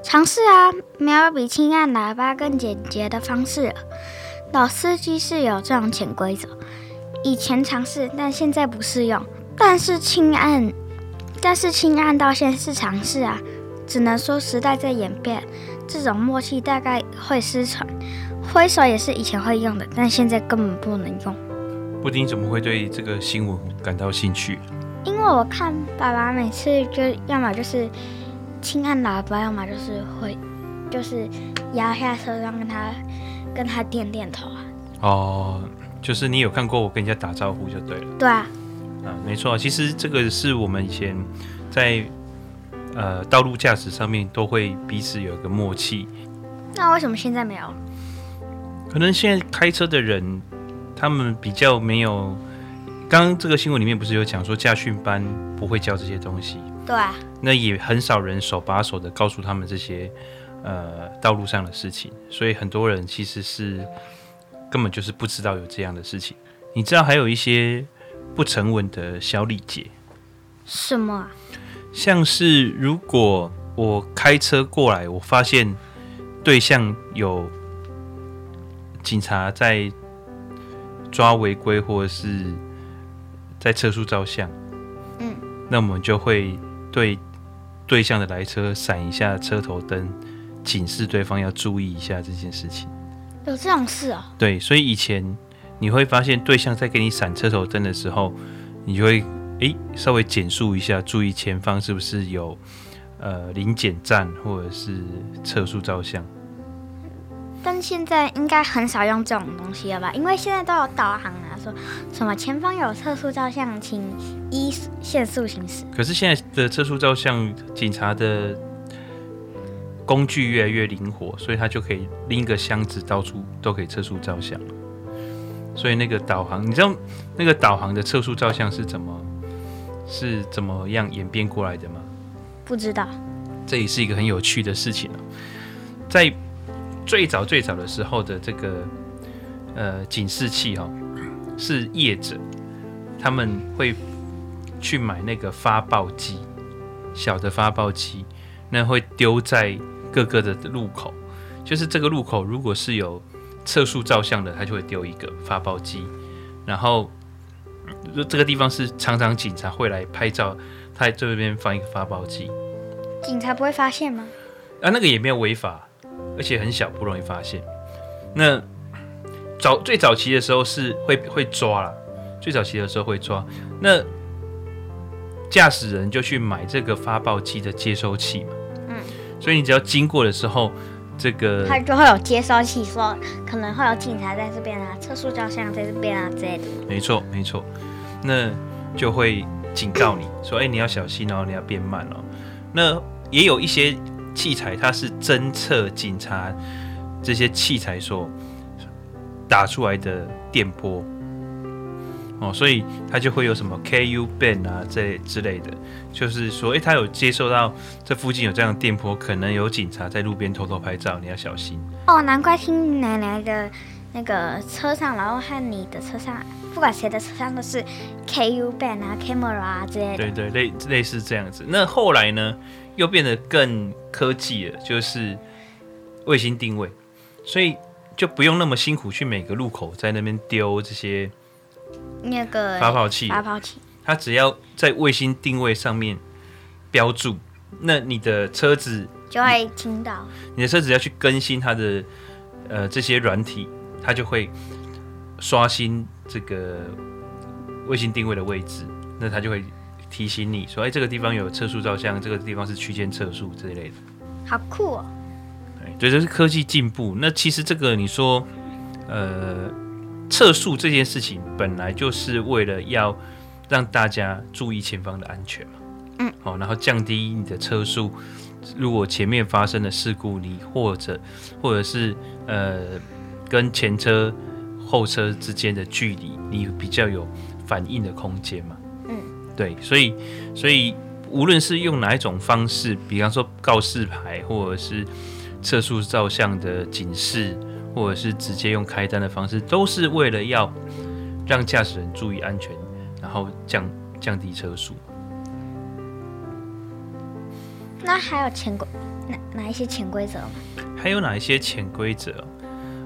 尝试啊，没有比轻按喇叭更简洁的方式了。老司机是有这种潜规则，以前尝试，但现在不适用。但是轻按，但是轻按到现在是尝试啊，只能说时代在演变，这种默契大概会失传。挥手也是以前会用的，但现在根本不能用。布丁怎么会对这个新闻感到兴趣？因为我看爸爸每次就要么就是。轻按喇叭，要么就是会，就是摇下车窗跟他跟他点点头啊。哦，就是你有看过我跟人家打招呼就对了。对啊。啊，没错，其实这个是我们以前在呃道路驾驶上面都会彼此有一个默契。那为什么现在没有？可能现在开车的人他们比较没有。刚刚这个新闻里面不是有讲说驾训班不会教这些东西？对啊，那也很少人手把手的告诉他们这些呃道路上的事情，所以很多人其实是根本就是不知道有这样的事情。你知道还有一些不成文的小礼节？什么啊？像是如果我开车过来，我发现对象有警察在抓违规，或者是在测速照相，嗯，那我们就会。对对向的来车闪一下车头灯，警示对方要注意一下这件事情。有这种事啊？对，所以以前你会发现对象在给你闪车头灯的时候，你就会诶稍微减速一下，注意前方是不是有呃临检站或者是测速照相。但现在应该很少用这种东西了吧？因为现在都有导航啊，说什么前方有测速照相，请依限速行驶。可是现在的测速照相，警察的工具越来越灵活，所以他就可以拎一个箱子，到处都可以测速照相。所以那个导航，你知道那个导航的测速照相是怎么是怎么样演变过来的吗？不知道。这也是一个很有趣的事情在。最早最早的时候的这个呃警示器哈、哦，是业者他们会去买那个发报机，小的发报机，那会丢在各个的路口，就是这个路口如果是有测速照相的，他就会丢一个发报机，然后这个地方是常常警察会来拍照，他在这边放一个发报机，警察不会发现吗？啊，那个也没有违法。而且很小，不容易发现。那早最早期的时候是会会抓啦，最早期的时候会抓。那驾驶人就去买这个发报机的接收器嘛。嗯。所以你只要经过的时候，这个它就会有接收器，说可能会有警察在这边啊，测速照相在这边啊之类的。没错，没错。那就会警告你说：“哎、欸，你要小心哦，你要变慢哦。”那也有一些。器材它是侦测警察这些器材所打出来的电波哦，所以它就会有什么 KU band 啊这之类的，就是说，诶，它有接受到这附近有这样的电波，可能有警察在路边偷偷拍照，你要小心哦。难怪听奶奶的那个车上，然后和你的车上，不管谁的车上都是 KU band 啊、camera 啊之类的。对对，类类似这样子。那后来呢？又变得更科技了，就是卫星定位，所以就不用那么辛苦去每个路口在那边丢这些那个发泡器。发泡器，它只要在卫星定位上面标注，那你的车子就会听到。你的车子要去更新它的呃这些软体，它就会刷新这个卫星定位的位置，那它就会。提醒你说：“哎，这个地方有测速照相，这个地方是区间测速这一类的，好酷哦！”对，这是科技进步。那其实这个你说，呃，测速这件事情本来就是为了要让大家注意前方的安全嘛。嗯，好，然后降低你的车速。如果前面发生了事故，你或者或者是呃跟前车后车之间的距离，你比较有反应的空间嘛。嗯，对，所以所以无论是用哪一种方式，比方说告示牌，或者是测速照相的警示，或者是直接用开单的方式，都是为了要让驾驶人注意安全，然后降降低车速。那还有潜规哪哪一些潜规则吗？还有哪一些潜规则？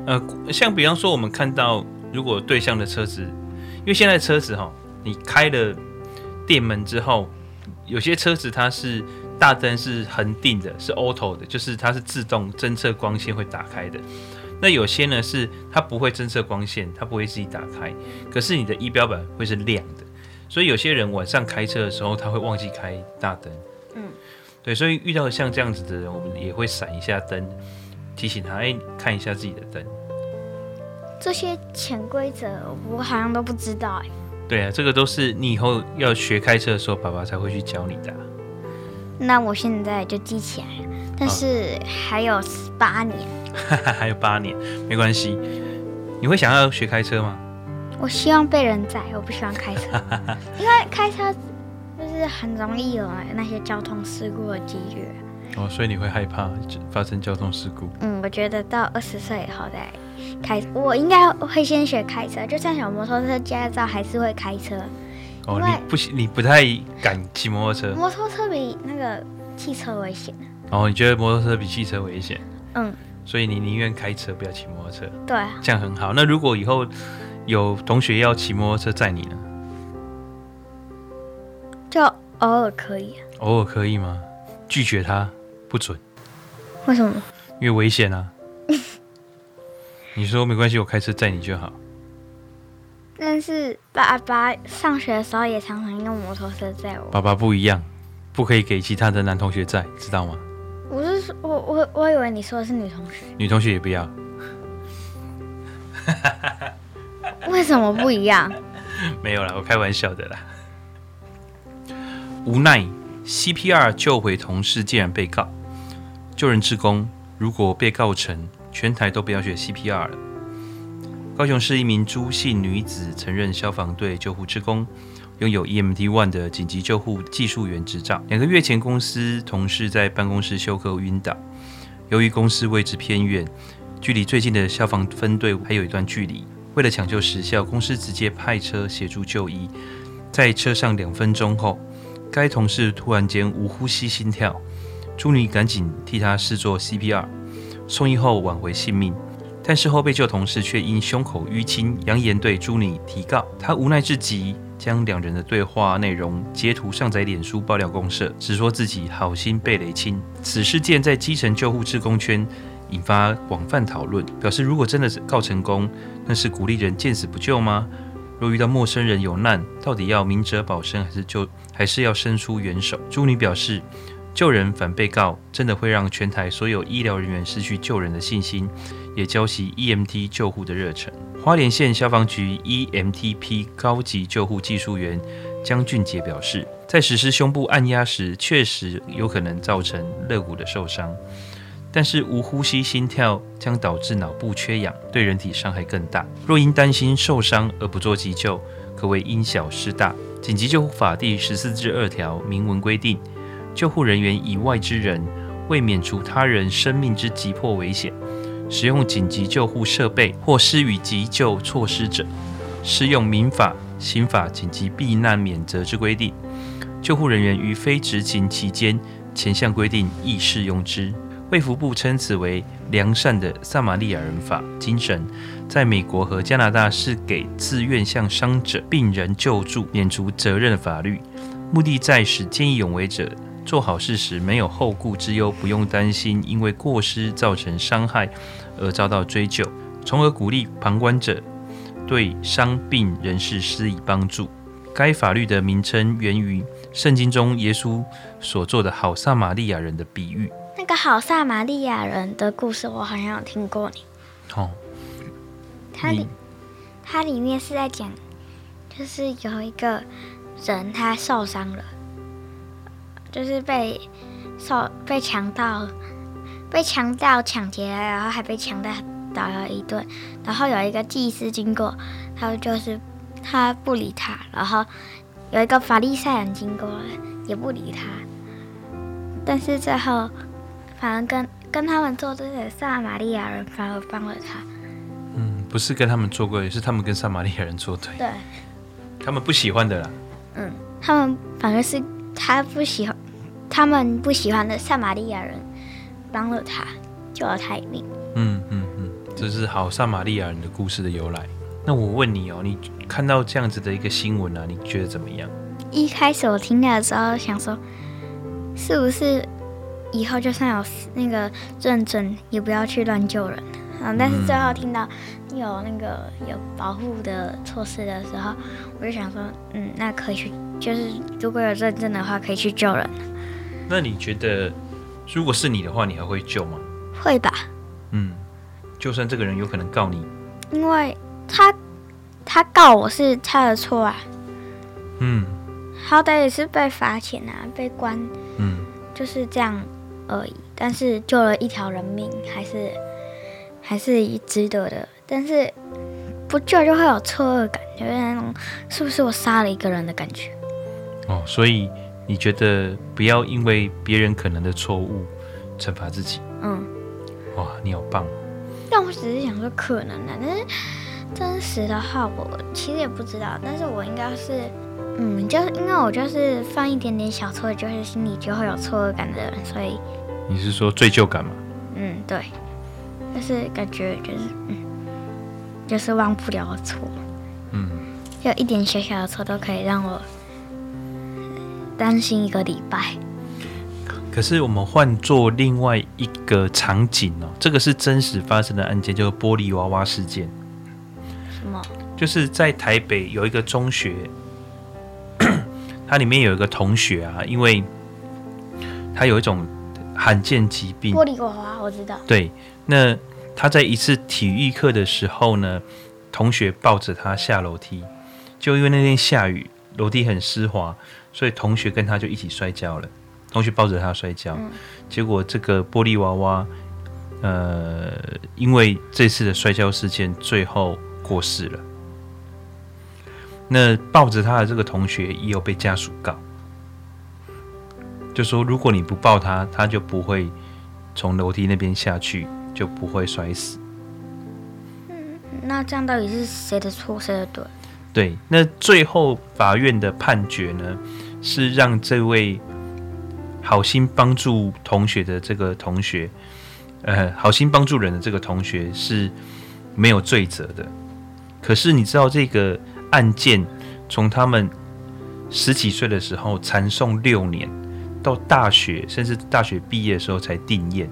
呃，像比方说，我们看到如果对向的车子，因为现在车子哈，你开了电门之后，有些车子它是大灯是恒定的，是 auto 的，就是它是自动侦测光线会打开的。那有些呢是它不会侦测光线，它不会自己打开，可是你的仪表板会是亮的，所以有些人晚上开车的时候，他会忘记开大灯。嗯。对，所以遇到像这样子的人，我们也会闪一下灯，提醒他，哎、欸，看一下自己的灯。这些潜规则我好像都不知道哎。对啊，这个都是你以后要学开车的时候，爸爸才会去教你的、啊。那我现在就记起来了，但是还有八年。[LAUGHS] 还有八年，没关系。你会想要学开车吗？我希望被人载，我不喜欢开车，[LAUGHS] 因为开车。就是很容易有那些交通事故的几率哦，所以你会害怕发生交通事故？嗯，我觉得到二十岁以后再开，我应该会先学开车，就算有摩托车驾照还是会开车。哦，你不你不太敢骑摩托车？摩托车比那个汽车危险。哦，你觉得摩托车比汽车危险？嗯，所以你宁愿开车不要骑摩托车？对啊，这样很好。那如果以后有同学要骑摩托车载你呢？就偶尔可以，偶尔可以吗？拒绝他不准。为什么？因为危险啊。你说没关系，我开车载你就好。但是爸爸上学的时候也常常用摩托车载我。爸爸不一样，不可以给其他的男同学载，知道吗？我是说，我我我以为你说的是女同学。女同学也不要。[LAUGHS] 为什么不一样？没有啦，我开玩笑的啦。无奈，CPR 救回同事竟然被告。救人志工如果被告成，全台都不要学 CPR 了。高雄市一名朱姓女子曾任消防队救护职工，拥有 EMT One 的紧急救护技术员执照。两个月前，公司同事在办公室休克晕倒，由于公司位置偏远，距离最近的消防分队还有一段距离，为了抢救时效，公司直接派车协助就医。在车上两分钟后，该同事突然间无呼吸、心跳，朱女赶紧替他试做 CPR，送医后挽回性命。但事后被救同事却因胸口淤青，扬言对朱女提告。他无奈至极，将两人的对话内容截图上载脸书爆料公社，只说自己好心被雷亲。此事件在基层救护志工圈引发广泛讨论，表示如果真的告成功，那是鼓励人见死不救吗？若遇到陌生人有难，到底要明哲保身，还是救，还是要伸出援手？朱女表示，救人反被告，真的会让全台所有医疗人员失去救人的信心，也浇熄 EMT 救护的热忱。花莲县消防局 EMTP 高级救护技术员江俊杰表示，在实施胸部按压时，确实有可能造成肋骨的受伤。但是无呼吸、心跳将导致脑部缺氧，对人体伤害更大。若因担心受伤而不做急救，可谓因小失大。紧急救护法第十四之二条明文规定，救护人员以外之人为免除他人生命之急迫危险，使用紧急救护设备或施予急救措施者，适用民法、刑法紧急避难免责之规定。救护人员于非执勤期间，前项规定亦适用之。卫福部称此为良善的撒玛利亚人法精神，在美国和加拿大是给自愿向伤者、病人救助免除责任的法律，目的在使见义勇为者做好事时没有后顾之忧，不用担心因为过失造成伤害而遭到追究，从而鼓励旁观者对伤病人士施以帮助。该法律的名称源于圣经中耶稣所做的好撒玛利亚人的比喻。那个好撒玛利亚人的故事，我好像有听过你。哦，他里它里面是在讲，就是有一个人他受伤了，就是被受被强盗被强盗抢劫，然后还被强盗打了一顿，然后有一个祭司经过，他就是他不理他，然后有一个法利赛人经过了，也不理他，但是最后反而跟跟他们作对的撒玛利亚人反而帮了他。嗯，不是跟他们作对，是他们跟撒玛利亚人作对。对，他们不喜欢的啦。嗯，他们反而是他不喜欢，他们不喜欢的撒玛利亚人帮了他，救了他一命。嗯嗯嗯，这是好撒玛利亚人的故事的由来。那我问你哦，你看到这样子的一个新闻啊，你觉得怎么样？一开始我听到的时候想说，是不是以后就算有那个认证，也不要去乱救人。嗯，但是最后听到有那个有保护的措施的时候，我就想说，嗯，那可以去，就是如果有认证的话，可以去救人。那你觉得，如果是你的话，你还会救吗？会吧。嗯，就算这个人有可能告你，因为他他告我是他的错啊。嗯，好歹也是被罚钱啊，被关，嗯，就是这样而已。但是救了一条人命，还是。还是值得的，但是不救就会有错愕感，就是那种是不是我杀了一个人的感觉。哦，所以你觉得不要因为别人可能的错误惩罚自己？嗯。哇，你好棒！但我只是想说可能的，但是真实的话，我其实也不知道。但是我应该是，嗯，就是因为我就是犯一点点小错，就是心里就会有错愕感的人，所以。你是说罪疚感吗？嗯，对。就是感觉就是嗯，就是忘不了的错，嗯，就一点小小的错都可以让我担心一个礼拜。可是我们换做另外一个场景哦，这个是真实发生的案件，就是玻璃娃娃事件。什么？就是在台北有一个中学，它里面有一个同学啊，因为他有一种罕见疾病。玻璃娃娃，我知道。对。那他在一次体育课的时候呢，同学抱着他下楼梯，就因为那天下雨，楼梯很湿滑，所以同学跟他就一起摔跤了。同学抱着他摔跤，嗯，结果这个玻璃娃娃，呃，因为这次的摔跤事件，最后过世了。那抱着他的这个同学也有被家属告，就说如果你不抱他，他就不会从楼梯那边下去。就不会摔死。嗯，那这样到底是谁的错，谁的对？对，那最后法院的判决呢，是让这位好心帮助同学的这个同学，呃，好心帮助人的这个同学是没有罪责的。可是你知道这个案件从他们十几岁的时候缠讼六年，到大学甚至大学毕业的时候才定谳。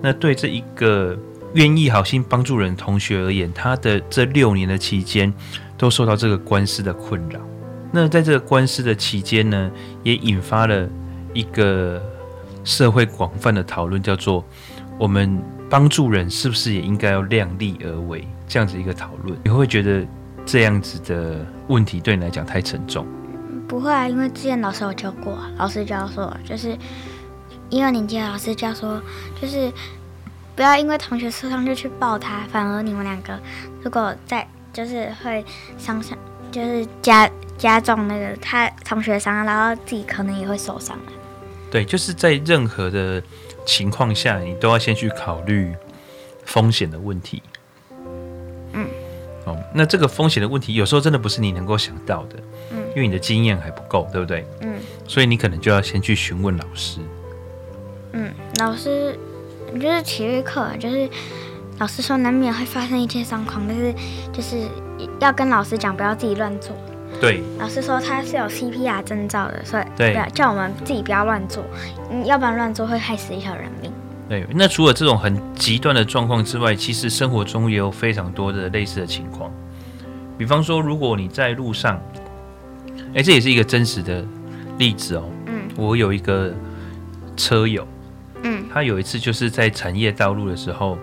那对这一个愿意好心帮助人同学而言，他的这六年的期间都受到这个官司的困扰。那在这个官司的期间呢，也引发了一个社会广泛的讨论，叫做我们帮助人是不是也应该要量力而为？这样子一个讨论，你会觉得这样子的问题对你来讲太沉重？不会啊，因为之前老师有教过，老师教说就是。一二年级的老师教说，就是不要因为同学受伤就去抱他，反而你们两个如果在就是会伤伤，就是加加重那个他同学伤，然后自己可能也会受伤。对，就是在任何的情况下，你都要先去考虑风险的问题。嗯。哦，那这个风险的问题有时候真的不是你能够想到的。嗯。因为你的经验还不够，对不对？嗯。所以你可能就要先去询问老师。嗯，老师，就是体育课，就是老师说难免会发生一些状况，但是就是要跟老师讲，不要自己乱做。对，老师说他是有 CPR 证照的，所以对，叫我们自己不要乱做，要不然乱做会害死一条人命。对，那除了这种很极端的状况之外，其实生活中也有非常多的类似的情况。比方说，如果你在路上，哎，这也是一个真实的例子哦。嗯，我有一个车友。嗯，他有一次就是在产业道路的时候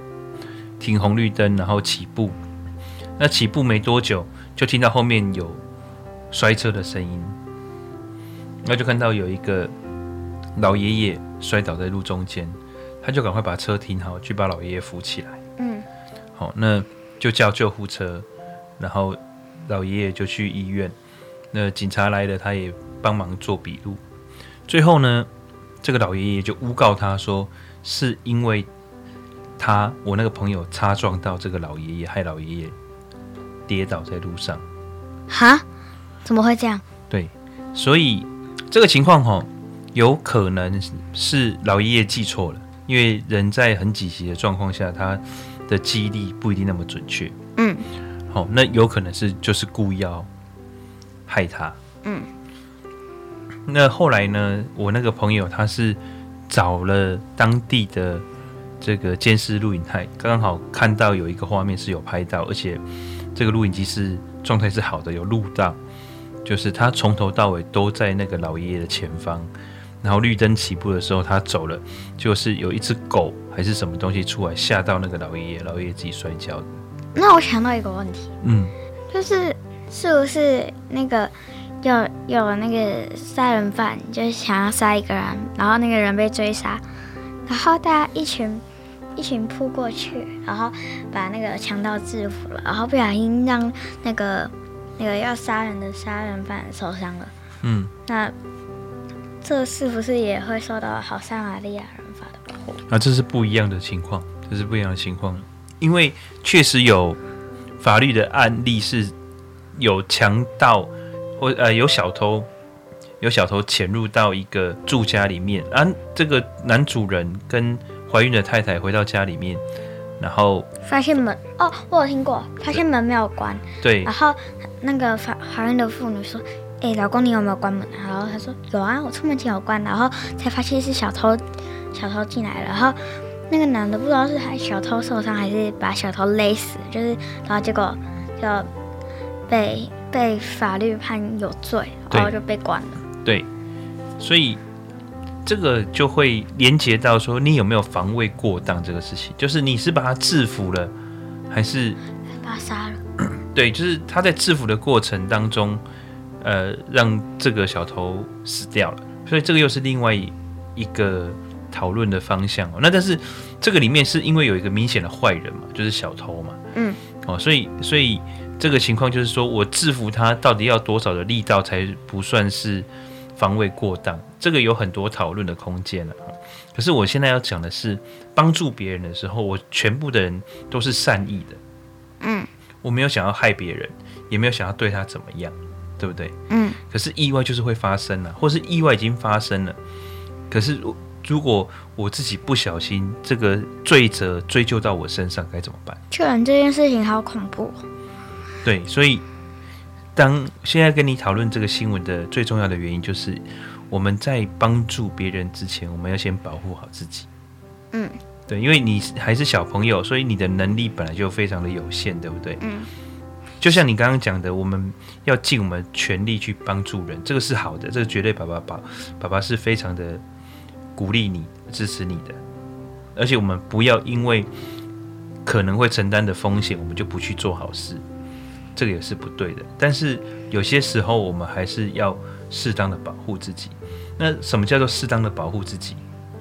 停红绿灯，然后起步。那起步没多久，就听到后面有摔车的声音，那就看到有一个老爷爷摔倒在路中间，他就赶快把车停好，去把老爷爷扶起来。嗯，好，那就叫救护车，然后老爷爷就去医院。那警察来了，他也帮忙做笔录。最后呢，这个老爷爷就诬告他说，是因为他我那个朋友擦撞到这个老爷爷，害老爷爷跌倒在路上。哈？怎么会这样？对，所以这个情况哈，有可能是老爷爷记错了，因为人在很紧急的状况下，他的记忆力不一定那么准确。嗯，好，那有可能是就是故意要害他。嗯。那后来呢？我那个朋友他是找了当地的这个监视录影带，刚好看到有一个画面是有拍到，而且这个录影机是状态是好的，有录到，就是他从头到尾都在那个老爷爷的前方，然后绿灯起步的时候他走了，就是有一只狗还是什么东西出来吓到那个老爷爷，老爷爷自己摔跤的。那我想到一个问题，嗯，就是是不是那个？有有那个杀人犯，就是想要杀一个人，然后那个人被追杀，然后大家一群一群扑过去，然后把那个强盗制服了，然后不小心让那个那个要杀人的杀人犯受伤了。嗯，那这是不是也会受到好撒玛利亚人法的保护？啊，这是不一样的情况，这是不一样的情况，因为确实有法律的案例是有强盗。或呃，有小偷，有小偷潜入到一个住家里面，啊，这个男主人跟怀孕的太太回到家里面，然后发现门哦，我有听过，发现门没有关，对，然后那个怀怀孕的妇女说：“哎、欸，老公，你有没有关门？”然后他说：“有啊，我出门前有关。”然后才发现是小偷，小偷进来了，然后那个男的不知道是还小偷受伤还是把小偷勒死，就是，然后结果就被。被法律判有罪，然后就被关了。对，所以这个就会连接到说，你有没有防卫过当这个事情？就是你是把他制服了，还是把他杀了？[CLEARS THROAT] 对，就是他在制服的过程当中，呃，让这个小偷死掉了。所以这个又是另外一个讨论的方向。那但是这个里面是因为有一个明显的坏人嘛，就是小偷嘛。嗯。哦，所以所以。这个情况就是说，我制服他到底要多少的力道才不算是防卫过当？这个有很多讨论的空间了。可是我现在要讲的是，帮助别人的时候，我全部的人都是善意的。嗯，我没有想要害别人，也没有想要对他怎么样，对不对？嗯。可是意外就是会发生了，或是意外已经发生了。可是如果我自己不小心，这个罪责追究到我身上，该怎么办？确认这件事情好恐怖。对，所以当现在跟你讨论这个新闻的最重要的原因，就是我们在帮助别人之前，我们要先保护好自己。嗯，对，因为你还是小朋友，所以你的能力本来就非常的有限，对不对？嗯，就像你刚刚讲的，我们要尽我们全力去帮助人，这个是好的，这个绝对爸爸爸爸爸是非常的鼓励你、支持你的，而且我们不要因为可能会承担的风险，我们就不去做好事。这个也是不对的，但是有些时候我们还是要适当的保护自己。那什么叫做适当的保护自己？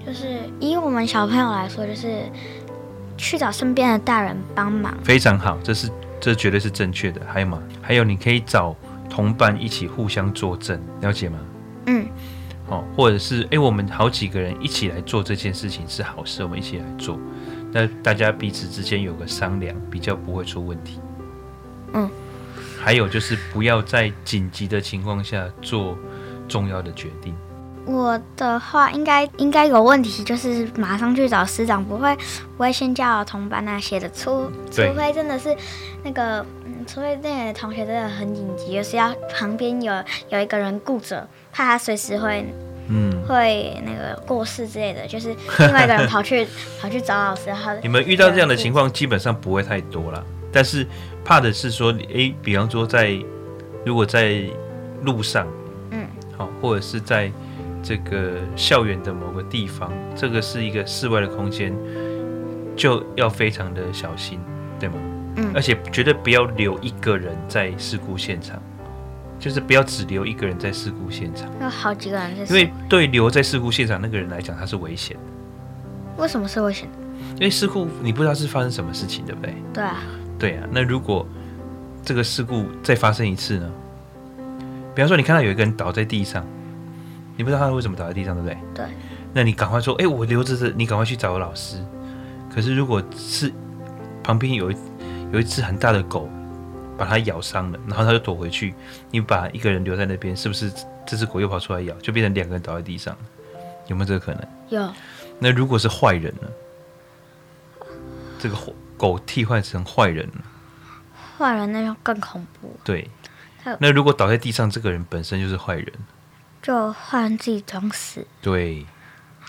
就是以我们小朋友来说，就是去找身边的大人帮忙。非常好，这是这绝对是正确的。还有吗？还有你可以找同伴一起互相作证，了解吗？嗯。哦，或者是哎，我们好几个人一起来做这件事情是好事，我们一起来做，那大家彼此之间有个商量，比较不会出问题。嗯。还有就是不要在紧急的情况下做重要的决定。我的话应该应该有问题，就是马上去找师长，不会不会先叫同班那些的，除除非真的是那个，嗯，除非那个同学真的很紧急，就是要旁边有有一个人顾着，怕他随时会嗯会那个过世之类的，就是另外一个人跑去 [LAUGHS] 跑去找老师。好，你们遇到这样的情况，基本上不会太多了，但是。怕的是说，诶，比方说在如果在路上，嗯，好，或者是在这个校园的某个地方，这个是一个室外的空间，就要非常的小心，对吗？嗯，而且绝对不要留一个人在事故现场，就是不要只留一个人在事故现场，有好几个人在。因为对留在事故现场那个人来讲，他是危险的。为什么是危险的？因为事故你不知道是发生什么事情，对不对？对啊，对啊。那如果这个事故再发生一次呢？比方说，你看到有一个人倒在地上，你不知道他为什么倒在地上，对不对？对。那你赶快说，哎，我留着这，你赶快去找我老师。可是如果是旁边有一有一只很大的狗把它咬伤了，然后它就躲回去，你把一个人留在那边，是不是这只狗又跑出来咬，就变成两个人倒在地上？有没有这个可能？有。那如果是坏人呢？这个狗替换成坏人了，坏人那就更恐怖。对。那如果倒在地上，这个人本身就是坏人，就坏人自己装死。对，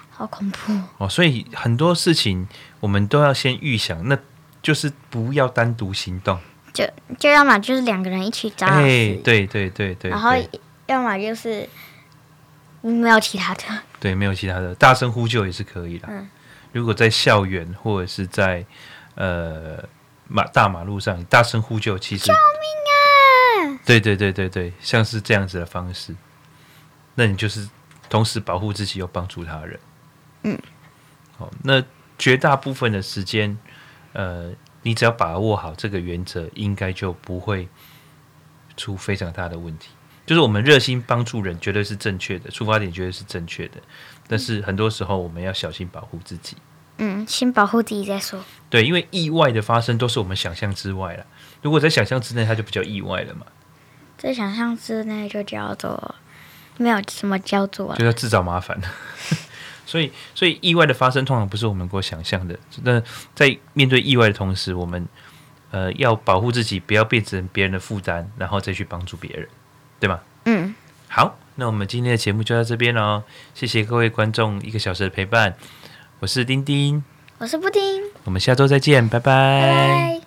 好恐怖哦！所以很多事情我们都要先预想，那就是不要单独行动。就就要么就是两个人一起找老师，欸、对对对对。然后要么就是没有其他的。对，没有其他的，大声呼救也是可以的。嗯。如果在校园或者是在呃马大马路上大声呼救，其实。救命啊！对对对对对，像是这样子的方式，那你就是同时保护自己又帮助他人。嗯，好，那绝大部分的时间，呃，你只要把握好这个原则，应该就不会出非常大的问题。就是我们热心帮助人，绝对是正确的，出发点绝对是正确的。但是很多时候，我们要小心保护自己。嗯，先保护自己再说。对，因为意外的发生都是我们想象之外了。如果在想象之内，它就比较意外了嘛。在想象之内就叫做没有什么叫做，就要自找麻烦。[LAUGHS] 所以，所以意外的发生通常不是我们能够想象的。那在面对意外的同时，我们呃要保护自己，不要变成别人的负担，然后再去帮助别人，对吗？嗯。好，那我们今天的节目就到这边喽。谢谢各位观众一个小时的陪伴。我是丁丁，我是布丁，我们下周再见，拜拜。拜拜。